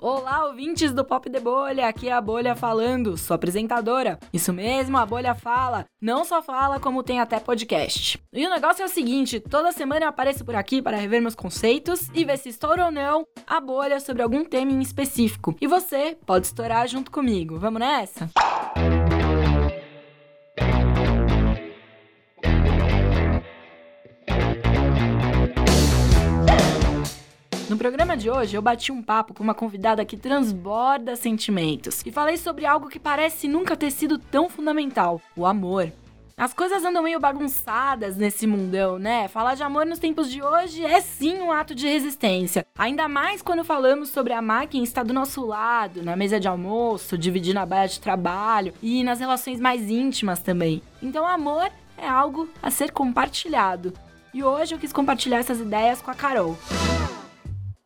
Olá, ouvintes do Pop de Bolha, aqui é a Bolha falando, sou apresentadora. Isso mesmo, a Bolha fala. Não só fala, como tem até podcast. E o negócio é o seguinte: toda semana eu apareço por aqui para rever meus conceitos e ver se estouro ou não a bolha sobre algum tema em específico. E você pode estourar junto comigo. Vamos nessa? No programa de hoje, eu bati um papo com uma convidada que transborda sentimentos e falei sobre algo que parece nunca ter sido tão fundamental: o amor. As coisas andam meio bagunçadas nesse mundão, né? Falar de amor nos tempos de hoje é sim um ato de resistência. Ainda mais quando falamos sobre amar quem está do nosso lado, na mesa de almoço, dividindo a baia de trabalho e nas relações mais íntimas também. Então, amor é algo a ser compartilhado. E hoje eu quis compartilhar essas ideias com a Carol.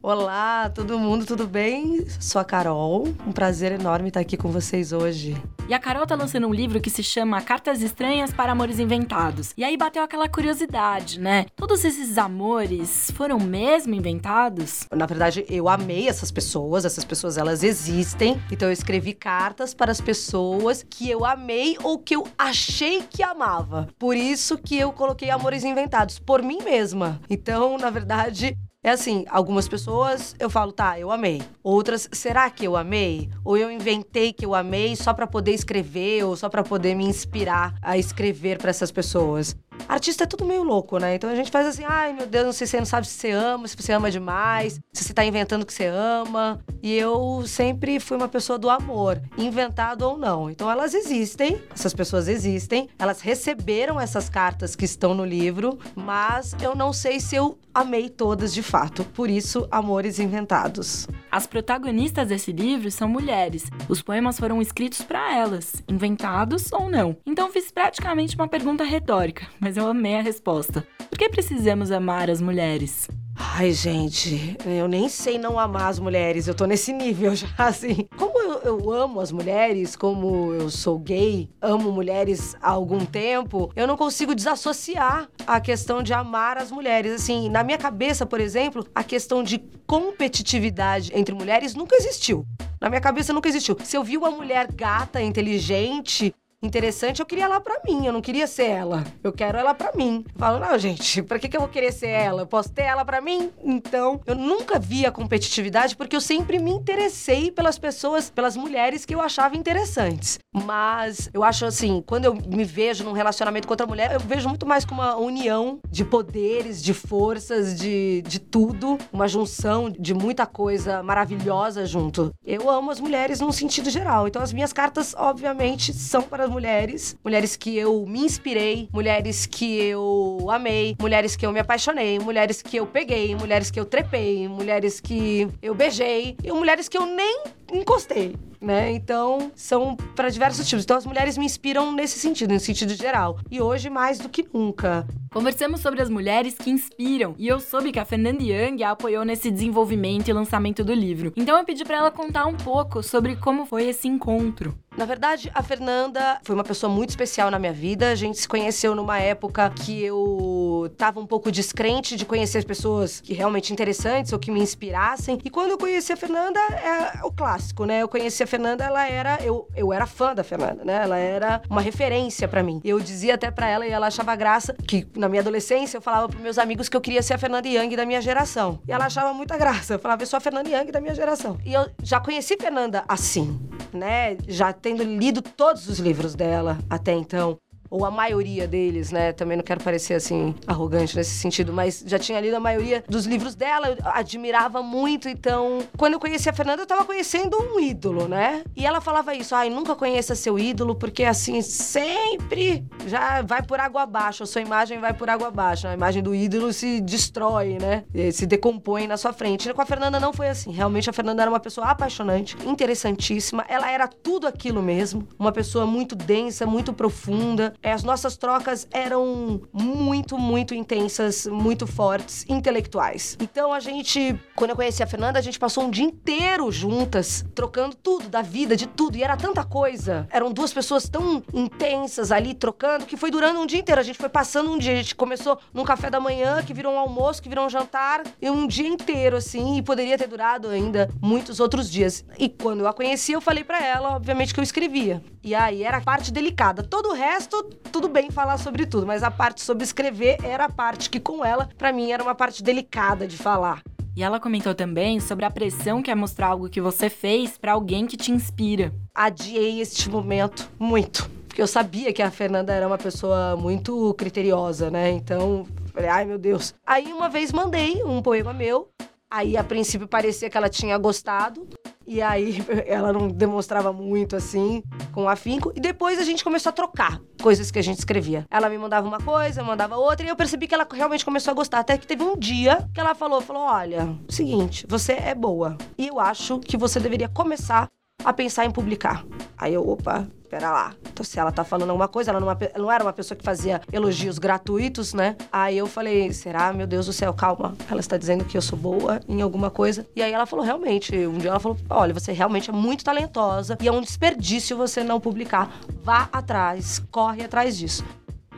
Olá, todo mundo, tudo bem? Sou a Carol, um prazer enorme estar aqui com vocês hoje. E a Carol tá lançando um livro que se chama Cartas Estranhas para Amores Inventados. E aí bateu aquela curiosidade, né? Todos esses amores foram mesmo inventados? Na verdade, eu amei essas pessoas, essas pessoas elas existem. Então eu escrevi cartas para as pessoas que eu amei ou que eu achei que amava. Por isso que eu coloquei amores inventados por mim mesma. Então, na verdade, é assim, algumas pessoas eu falo, tá, eu amei. Outras, será que eu amei? Ou eu inventei que eu amei só para poder escrever ou só para poder me inspirar a escrever para essas pessoas? Artista é tudo meio louco, né? Então a gente faz assim, ai meu Deus, não sei se você não sabe se você ama, se você ama demais, se você tá inventando que você ama. E eu sempre fui uma pessoa do amor, inventado ou não. Então elas existem, essas pessoas existem, elas receberam essas cartas que estão no livro, mas eu não sei se eu amei todas de fato. Por isso, Amores Inventados. As protagonistas desse livro são mulheres. Os poemas foram escritos para elas, inventados ou não. Então fiz praticamente uma pergunta retórica, mas eu amei a resposta. Por que precisamos amar as mulheres? Ai, gente, eu nem sei não amar as mulheres. Eu tô nesse nível já, assim. Como eu, eu, amo as mulheres, como eu sou gay, amo mulheres há algum tempo, eu não consigo desassociar a questão de amar as mulheres. Assim, na minha cabeça, por exemplo, a questão de competitividade entre mulheres nunca existiu. Na minha cabeça nunca existiu. Se eu vi uma mulher gata, inteligente, interessante, eu queria ela para mim, eu não queria ser ela. Eu quero ela para mim. Eu falo, não, gente, pra que, que eu vou querer ser ela? Eu posso ter ela para mim? Então, eu nunca vi a competitividade porque eu sempre me interessei pelas pessoas, pelas mulheres que eu achava interessantes. Mas eu acho assim, quando eu me vejo num relacionamento com outra mulher, eu vejo muito mais como uma união de poderes, de forças, de, de tudo, uma junção de muita coisa maravilhosa junto. Eu amo as mulheres num sentido geral. Então, as minhas cartas, obviamente, são para mulheres, mulheres que eu me inspirei, mulheres que eu amei, mulheres que eu me apaixonei, mulheres que eu peguei, mulheres que eu trepei, mulheres que eu beijei e mulheres que eu nem encostei né? Então, são para diversos tipos. Então, as mulheres me inspiram nesse sentido, no sentido geral. E hoje, mais do que nunca. Conversamos sobre as mulheres que inspiram e eu soube que a Fernanda Young a apoiou nesse desenvolvimento e lançamento do livro. Então, eu pedi para ela contar um pouco sobre como foi esse encontro. Na verdade, a Fernanda foi uma pessoa muito especial na minha vida. A gente se conheceu numa época que eu tava um pouco descrente de conhecer pessoas que realmente interessantes ou que me inspirassem. E quando eu conheci a Fernanda, é o clássico, né? Eu conheci a Fernanda, ela era. Eu, eu era fã da Fernanda, né? Ela era uma referência para mim. Eu dizia até para ela, e ela achava graça, que na minha adolescência eu falava pros meus amigos que eu queria ser a Fernanda Young da minha geração. E ela achava muita graça. Eu falava, eu sou a Fernanda Young da minha geração. E eu já conheci Fernanda assim, né? Já tendo lido todos os livros dela até então ou a maioria deles, né? Também não quero parecer assim arrogante nesse sentido, mas já tinha lido a maioria dos livros dela, eu admirava muito. Então, quando eu conheci a Fernanda, eu tava conhecendo um ídolo, né? E ela falava isso: ai, nunca conheça seu ídolo, porque assim, sempre já vai por água abaixo, a sua imagem vai por água abaixo. A imagem do ídolo se destrói, né? Se decompõe na sua frente. Com a Fernanda não foi assim. Realmente a Fernanda era uma pessoa apaixonante, interessantíssima. Ela era tudo aquilo mesmo. Uma pessoa muito densa, muito profunda É, as nossas trocas eram muito, muito intensas, muito fortes, intelectuais. Então a gente, quando eu conheci a Fernanda, a gente passou um dia inteiro juntas, trocando tudo da vida, de tudo. E era tanta coisa. Eram duas pessoas tão intensas ali trocando que foi durando um dia inteiro. A gente foi passando um dia. A gente começou num café da manhã, que virou um almoço, que virou um jantar, e um dia inteiro, assim. E poderia ter durado ainda muitos outros dias. E quando eu a conheci, eu falei para ela, obviamente, que eu escrevia. E aí era a parte delicada. Todo o resto, tudo bem falar sobre tudo, mas a parte sobre escrever era a parte que, com ela, para mim, era uma parte delicada de falar. E ela comentou também sobre a pressão que é mostrar algo que você fez para alguém que te inspira. Adiei este momento muito. Porque eu sabia que a Fernanda era uma pessoa muito criteriosa, né? Então, falei, ai meu Deus. Aí uma vez mandei um poema meu. Aí a princípio parecia que ela tinha gostado. E aí ela não demonstrava muito assim, com afinco. E depois a gente começou a trocar coisas que a gente escrevia. Ela me mandava uma coisa, eu mandava outra, e eu percebi que ela realmente começou a gostar. Até que teve um dia que ela falou: falou, olha, seguinte, você é boa. E eu acho que você deveria começar a pensar em publicar. Aí eu, opa, pera lá. Então, se ela tá falando alguma coisa, ela não, ela não, era uma pessoa que fazia elogios gratuitos, né? Aí eu falei, será? Meu Deus do céu, calma. Ela está dizendo que eu sou boa em alguma coisa. E aí ela falou, realmente. Um dia ela falou, olha, você realmente é muito talentosa e é um desperdício você não publicar. Vá atrás, corre atrás disso.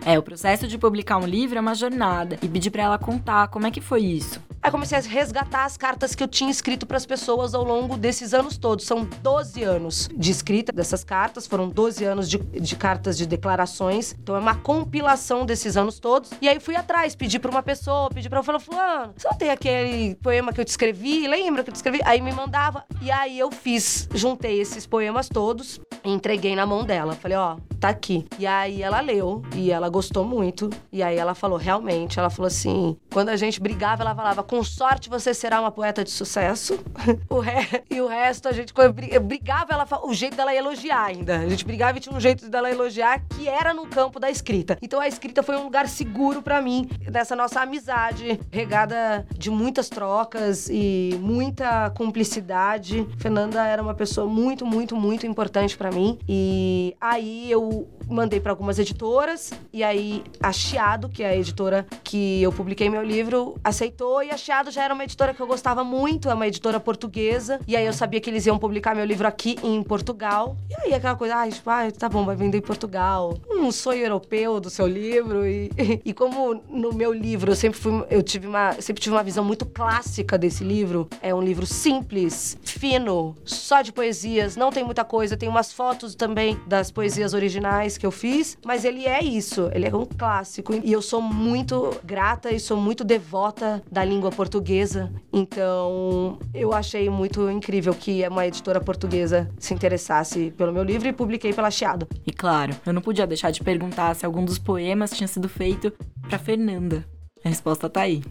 É, o processo de publicar um livro é uma jornada. E pedi para ela contar como é que foi isso. Aí comecei a resgatar as cartas que eu tinha escrito para as pessoas ao longo desses anos todos. São 12 anos de escrita dessas cartas, foram 12 anos de, de cartas de declarações. Então é uma compilação desses anos todos. E aí fui atrás, pedi para uma pessoa, pedi para falar, fulano, você não tem aquele poema que eu te escrevi? Lembra que eu te escrevi? Aí me mandava. E aí eu fiz, juntei esses poemas todos entreguei na mão dela. Falei, ó, oh, tá aqui. E aí ela leu e ela gostou muito. E aí ela falou, realmente, ela falou assim, quando a gente brigava, ela falava, com sorte você será uma poeta de sucesso. o re... E o resto, a gente brigava, ela o jeito dela elogiar ainda. A gente brigava e tinha um jeito dela elogiar que era no campo da escrita. Então a escrita foi um lugar seguro para mim, dessa nossa amizade, regada de muitas trocas e muita cumplicidade. Fernanda era uma pessoa muito, muito, muito importante para mim. E aí eu mandei para algumas editoras e aí a Chiado, que é a editora que eu publiquei meu livro, aceitou e a Já era uma editora que eu gostava muito, é uma editora portuguesa. E aí eu sabia que eles iam publicar meu livro aqui em Portugal. E aí aquela coisa, ah, tipo, ah, tá bom, vai vender em Portugal. Um sonho europeu do seu livro e, e como no meu livro eu sempre fui, eu tive uma, sempre tive uma visão muito clássica desse livro. É um livro simples, fino, só de poesias, não tem muita coisa, tem umas fotos também das poesias originais que eu fiz, mas ele é isso, ele é um clássico. E eu sou muito grata e sou muito devota da língua portuguesa. Então, eu achei muito incrível que uma editora portuguesa se interessasse pelo meu livro e publiquei pela Chiado. E claro, eu não podia deixar de perguntar se algum dos poemas tinha sido feito para Fernanda. A resposta tá aí.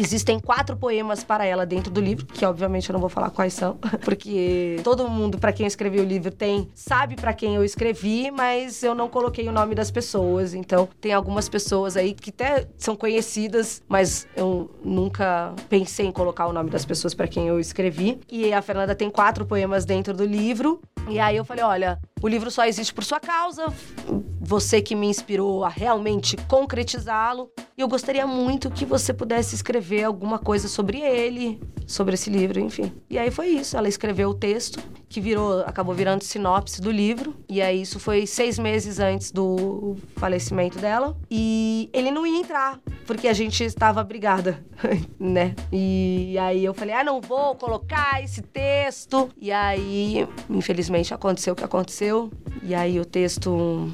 Existem quatro poemas para ela dentro do livro, que obviamente eu não vou falar quais são, porque todo mundo para quem eu escrevi o livro tem, sabe para quem eu escrevi, mas eu não coloquei o nome das pessoas. Então, tem algumas pessoas aí que até são conhecidas, mas eu nunca pensei em colocar o nome das pessoas para quem eu escrevi. E a Fernanda tem quatro poemas dentro do livro. E aí eu falei, olha, o livro só existe por sua causa, você que me inspirou a realmente concretizá-lo. E eu gostaria muito que você pudesse escrever alguma coisa sobre ele, sobre esse livro, enfim. E aí foi isso. Ela escreveu o texto, que virou, acabou virando sinopse do livro. E aí isso foi seis meses antes do falecimento dela. E ele não ia entrar, porque a gente estava brigada, né? E aí eu falei, ah, não vou colocar esse texto. E aí, infelizmente, aconteceu o que aconteceu. E aí o texto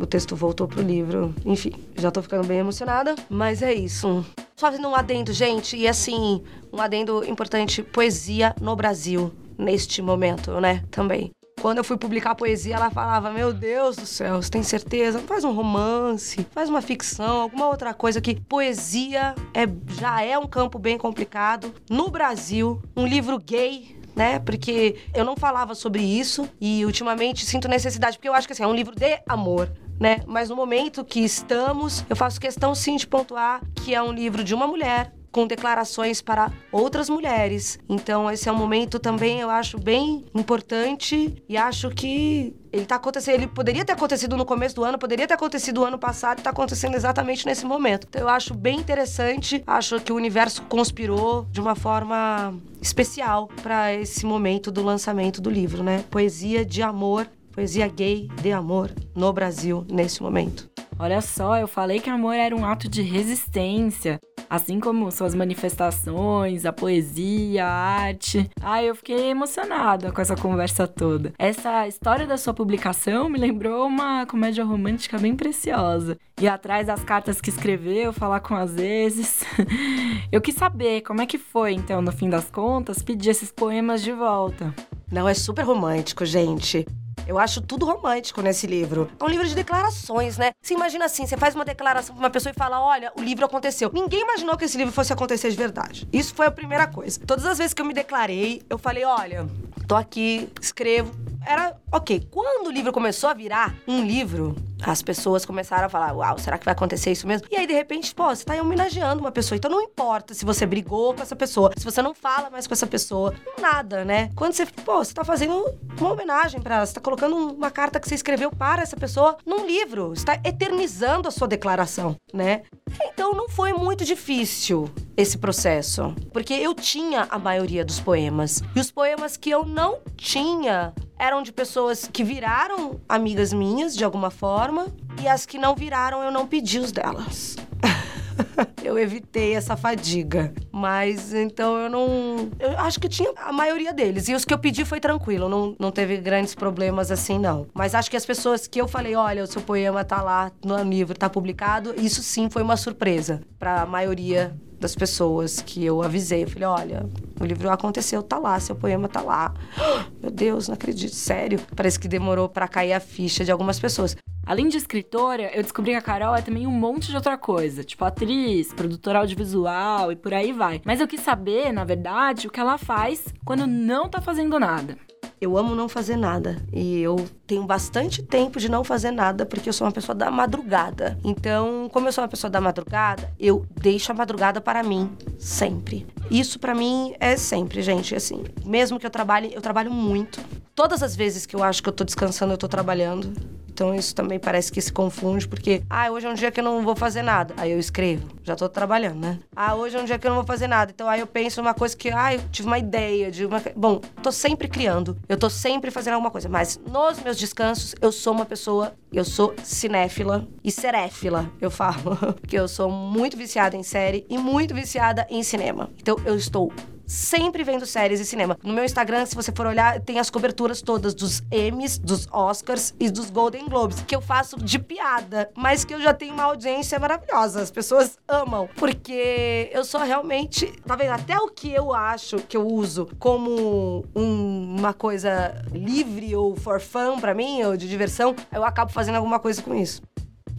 o texto voltou pro livro. Enfim, já tô ficando bem emocionada, mas é isso. Só fazendo um adendo, gente, e assim, um adendo importante: poesia no Brasil, neste momento, né? Também. Quando eu fui publicar poesia, ela falava: Meu Deus do céu, você tem certeza? Faz um romance, faz uma ficção, alguma outra coisa que poesia é, já é um campo bem complicado. No Brasil, um livro gay né? Porque eu não falava sobre isso e ultimamente sinto necessidade, porque eu acho que assim, é um livro de amor, né? Mas no momento que estamos, eu faço questão sim de pontuar que é um livro de uma mulher com declarações para outras mulheres. Então, esse é um momento também, eu acho, bem importante e acho que ele tá acontecendo, ele poderia ter acontecido no começo do ano, poderia ter acontecido ano passado e tá acontecendo exatamente nesse momento. Então eu acho bem interessante, acho que o universo conspirou de uma forma especial para esse momento do lançamento do livro, né? Poesia de amor, poesia gay de amor no Brasil nesse momento. Olha só, eu falei que amor era um ato de resistência assim como suas manifestações, a poesia, a arte. Ah, eu fiquei emocionada com essa conversa toda. Essa história da sua publicação me lembrou uma comédia romântica bem preciosa. E atrás das cartas que escreveu, falar com as vezes. eu quis saber como é que foi, então, no fim das contas, pedir esses poemas de volta. Não, é super romântico, gente. Eu acho tudo romântico nesse livro. É um livro de declarações, né? Você imagina assim, você faz uma declaração pra uma pessoa e fala: olha, o livro aconteceu. Ninguém imaginou que esse livro fosse acontecer de verdade. Isso foi a primeira coisa. Todas as vezes que eu me declarei, eu falei: olha, tô aqui, escrevo. Era ok. Quando o livro começou a virar um livro, as pessoas começaram a falar: Uau, será que vai acontecer isso mesmo? E aí, de repente, pô, você tá homenageando uma pessoa. Então não importa se você brigou com essa pessoa, se você não fala mais com essa pessoa, nada, né? Quando você, pô, você tá fazendo uma homenagem para ela, você tá colocando uma carta que você escreveu para essa pessoa num livro, você tá eternizando a sua declaração, né? Então não foi muito difícil esse processo, porque eu tinha a maioria dos poemas. E os poemas que eu não tinha eram de pessoas que viraram amigas minhas de alguma forma, e as que não viraram eu não pedi os delas. eu evitei essa fadiga. Mas então eu não. Eu acho que tinha a maioria deles. E os que eu pedi foi tranquilo, não, não teve grandes problemas assim, não. Mas acho que as pessoas que eu falei, olha, o seu poema tá lá no livro, tá publicado, isso sim foi uma surpresa para a maioria das pessoas que eu avisei. Eu falei, olha, o livro aconteceu, tá lá, seu poema tá lá. Meu Deus, não acredito, sério. Parece que demorou para cair a ficha de algumas pessoas. Além de escritora, eu descobri que a Carol é também um monte de outra coisa, tipo atriz, produtora audiovisual e por aí vai. Mas eu quis saber, na verdade, o que ela faz quando não tá fazendo nada. Eu amo não fazer nada. E eu tenho bastante tempo de não fazer nada, porque eu sou uma pessoa da madrugada. Então, como eu sou uma pessoa da madrugada, eu deixo a madrugada para mim, sempre. Isso para mim é sempre, gente, assim. Mesmo que eu trabalhe, eu trabalho muito. Todas as vezes que eu acho que eu tô descansando, eu tô trabalhando. Então isso também parece que se confunde, porque, ah, hoje é um dia que eu não vou fazer nada. Aí eu escrevo, já tô trabalhando, né? Ah, hoje é um dia que eu não vou fazer nada. Então aí eu penso numa coisa que, ah, eu tive uma ideia de uma. Bom, tô sempre criando, eu tô sempre fazendo alguma coisa. Mas nos meus descansos, eu sou uma pessoa, eu sou cinéfila e seréfila, eu falo. Porque eu sou muito viciada em série e muito viciada em cinema. Então eu estou sempre vendo séries e cinema. No meu Instagram, se você for olhar, tem as coberturas todas dos Emmys, dos Oscars e dos Golden Globes, que eu faço de piada, mas que eu já tenho uma audiência maravilhosa. As pessoas amam, porque eu sou realmente, tá vendo? Até o que eu acho que eu uso como um, uma coisa livre ou for fun pra mim, ou de diversão, eu acabo fazendo alguma coisa com isso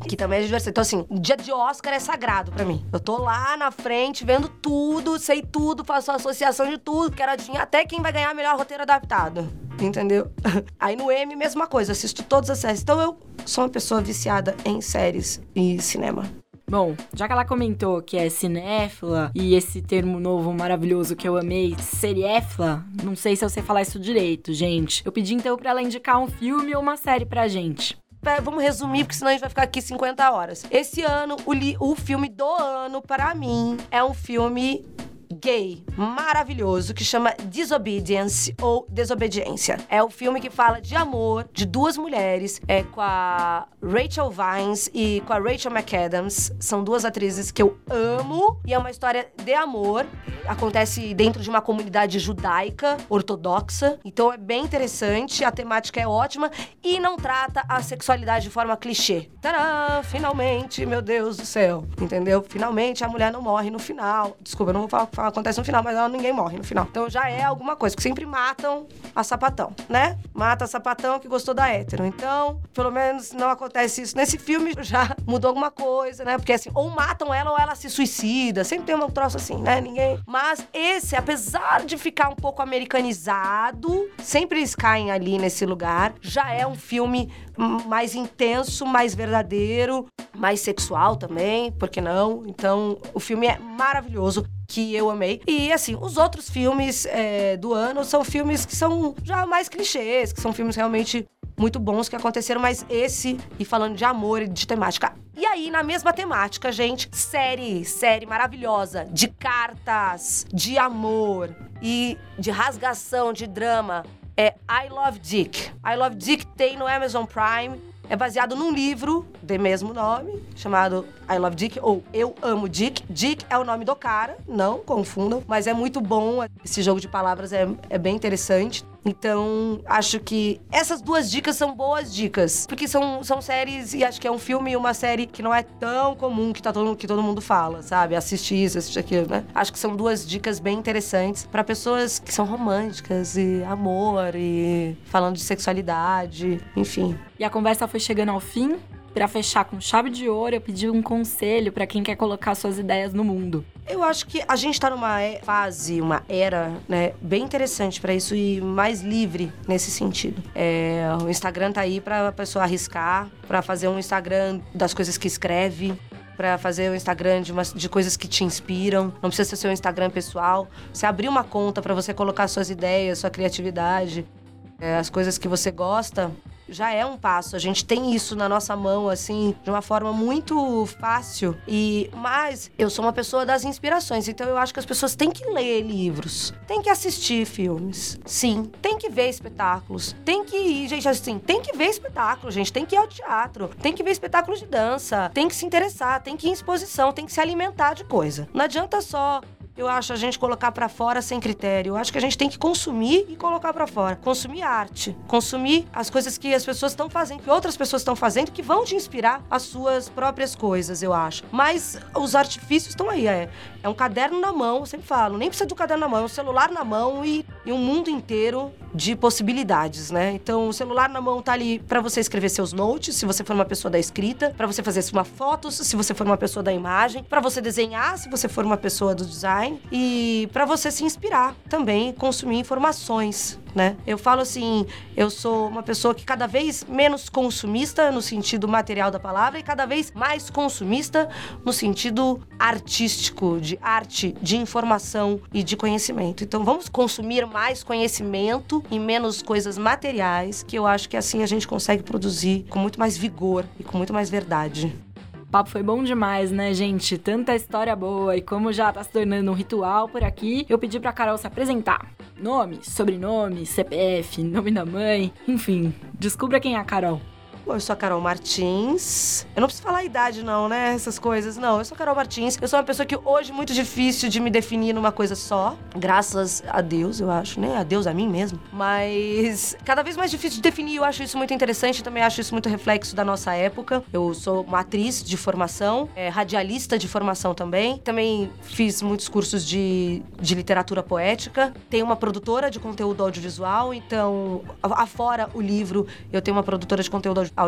que também é diversão. Então, assim, dia de Oscar é sagrado para mim. Eu tô lá na frente, vendo tudo, sei tudo, faço associação de tudo, quero adivinhar até quem vai ganhar melhor roteiro adaptado. Entendeu? Aí no M, mesma coisa, assisto todas as séries. Então eu sou uma pessoa viciada em séries e cinema. Bom, já que ela comentou que é cinéfila e esse termo novo maravilhoso que eu amei, seriéfila, não sei se eu sei falar isso direito, gente. Eu pedi então para ela indicar um filme ou uma série pra gente vamos resumir, porque senão a gente vai ficar aqui 50 horas. Esse ano, o, li, o filme do ano, para mim, é um filme gay maravilhoso que chama Disobedience ou Desobediência. É o filme que fala de amor de duas mulheres, é com a Rachel Vines e com a Rachel McAdams. São duas atrizes que eu amo e é uma história de amor. Acontece dentro de uma comunidade judaica ortodoxa, então é bem interessante, a temática é ótima e não trata a sexualidade de forma clichê. Tadã! Finalmente, meu Deus do céu, entendeu? Finalmente a mulher não morre no final. Desculpa, eu não vou falar acontece no final, mas ela, ninguém morre no final. Então já é alguma coisa, que sempre matam a sapatão, né? Mata a sapatão que gostou da hétero. Então, pelo menos não acontece isso. Nesse filme já mudou alguma coisa, né? Porque assim, ou matam ela ou ela se suicida. Sempre tem um troço assim, né? Ninguém. Mas esse, apesar de ficar um pouco americanizado, sempre eles caem ali nesse lugar. Já é um filme mais intenso, mais verdadeiro, mais sexual também, por que não? Então, o filme é maravilhoso que eu amei. E assim, os outros filmes é, do ano são filmes que são já mais clichês, que são filmes realmente muito bons que aconteceram, mas esse, e falando de amor e de temática. E aí, na mesma temática, gente, série, série maravilhosa, de cartas, de amor e de rasgação, de drama. É I Love Dick. I Love Dick tem no Amazon Prime. É baseado num livro de mesmo nome, chamado I Love Dick ou Eu Amo Dick. Dick é o nome do cara, não confundam, mas é muito bom. Esse jogo de palavras é, é bem interessante. Então, acho que essas duas dicas são boas dicas. Porque são, são séries, e acho que é um filme e uma série que não é tão comum que, tá todo, que todo mundo fala, sabe? Assiste isso, assiste aquilo, né? Acho que são duas dicas bem interessantes para pessoas que são românticas e amor e falando de sexualidade, enfim. E a conversa foi chegando ao fim. Para fechar com chave de ouro, eu pedi um conselho para quem quer colocar suas ideias no mundo. Eu acho que a gente tá numa fase, uma era, né, bem interessante para isso e mais livre nesse sentido. É, o Instagram tá aí para pessoa arriscar, para fazer um Instagram das coisas que escreve, para fazer o Instagram de, uma, de coisas que te inspiram. Não precisa ser seu Instagram pessoal. Você abrir uma conta para você colocar suas ideias, sua criatividade, é, as coisas que você gosta já é um passo. A gente tem isso na nossa mão, assim, de uma forma muito fácil. E mas eu sou uma pessoa das inspirações, então eu acho que as pessoas têm que ler livros, têm que assistir filmes, sim, tem que ver espetáculos, tem que ir, gente, assim, tem que ver espetáculo, gente, tem que ir ao teatro, tem que ver espetáculos de dança, tem que se interessar, tem que ir em exposição, tem que se alimentar de coisa. Não adianta só eu acho a gente colocar para fora sem critério. Eu acho que a gente tem que consumir e colocar para fora. Consumir arte, consumir as coisas que as pessoas estão fazendo, que outras pessoas estão fazendo, que vão te inspirar as suas próprias coisas, eu acho. Mas os artifícios estão aí, é, é um caderno na mão, eu sempre falo, nem precisa do caderno na mão, é um celular na mão e, e um mundo inteiro de possibilidades, né? Então, o celular na mão tá ali para você escrever seus notes, se você for uma pessoa da escrita, para você fazer uma foto, se você for uma pessoa da imagem, para você desenhar, se você for uma pessoa do design e para você se inspirar também, consumir informações, né? Eu falo assim, eu sou uma pessoa que cada vez menos consumista no sentido material da palavra e cada vez mais consumista no sentido artístico, de arte, de informação e de conhecimento. Então vamos consumir mais conhecimento e menos coisas materiais, que eu acho que assim a gente consegue produzir com muito mais vigor e com muito mais verdade. O papo foi bom demais, né, gente? Tanta história boa e como já tá se tornando um ritual por aqui, eu pedi pra Carol se apresentar. Nome, sobrenome, CPF, nome da mãe, enfim, descubra quem é a Carol. Eu sou a Carol Martins. Eu não preciso falar a idade, não, né? Essas coisas. Não, eu sou a Carol Martins. Eu sou uma pessoa que hoje é muito difícil de me definir numa coisa só. Graças a Deus, eu acho, né? A Deus, a mim mesmo. Mas cada vez mais difícil de definir. Eu acho isso muito interessante. Também acho isso muito reflexo da nossa época. Eu sou uma atriz de formação, é, radialista de formação também. Também fiz muitos cursos de, de literatura poética. Tenho uma produtora de conteúdo audiovisual. Então, afora o livro, eu tenho uma produtora de conteúdo audiovisual,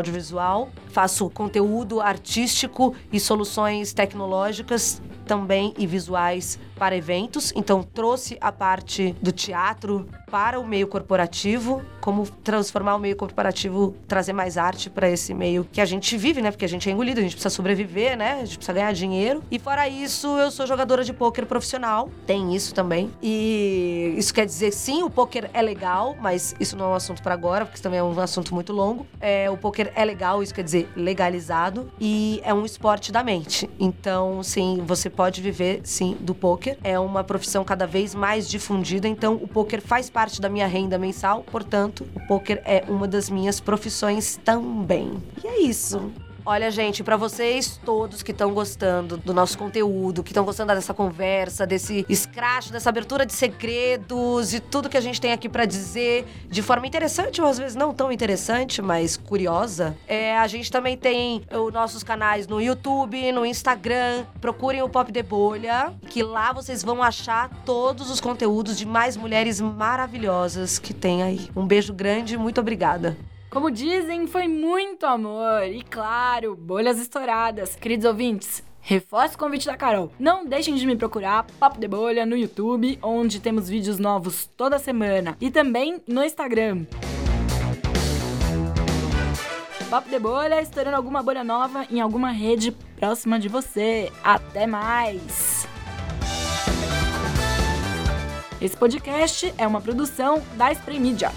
faço conteúdo artístico e soluções tecnológicas também e visuais para eventos. Então trouxe a parte do teatro para o meio corporativo, como transformar o meio corporativo, trazer mais arte para esse meio que a gente vive, né? Porque a gente é engolido, a gente precisa sobreviver, né? A gente precisa ganhar dinheiro. E fora isso, eu sou jogadora de pôquer profissional, tem isso também. E isso quer dizer sim, o pôquer é legal, mas isso não é um assunto para agora, porque isso também é um assunto muito longo. É, o pôquer é legal, isso quer dizer legalizado e é um esporte da mente. Então, sim, você pode viver sim do pôquer. É uma profissão cada vez mais difundida, então o pôquer faz parte da minha renda mensal, portanto, o poker é uma das minhas profissões também. E é isso. Olha, gente, para vocês todos que estão gostando do nosso conteúdo, que estão gostando dessa conversa, desse escracho, dessa abertura de segredos e tudo que a gente tem aqui para dizer de forma interessante ou às vezes não tão interessante, mas curiosa, é, a gente também tem os nossos canais no YouTube, no Instagram. Procurem o Pop de Bolha, que lá vocês vão achar todos os conteúdos de mais mulheres maravilhosas que tem aí. Um beijo grande, muito obrigada. Como dizem, foi muito amor. E claro, bolhas estouradas. Queridos ouvintes, Reforço o convite da Carol. Não deixem de me procurar Papo de Bolha no YouTube, onde temos vídeos novos toda semana, e também no Instagram. Papo de Bolha estourando alguma bolha nova em alguma rede próxima de você. Até mais! Esse podcast é uma produção da Spray Media.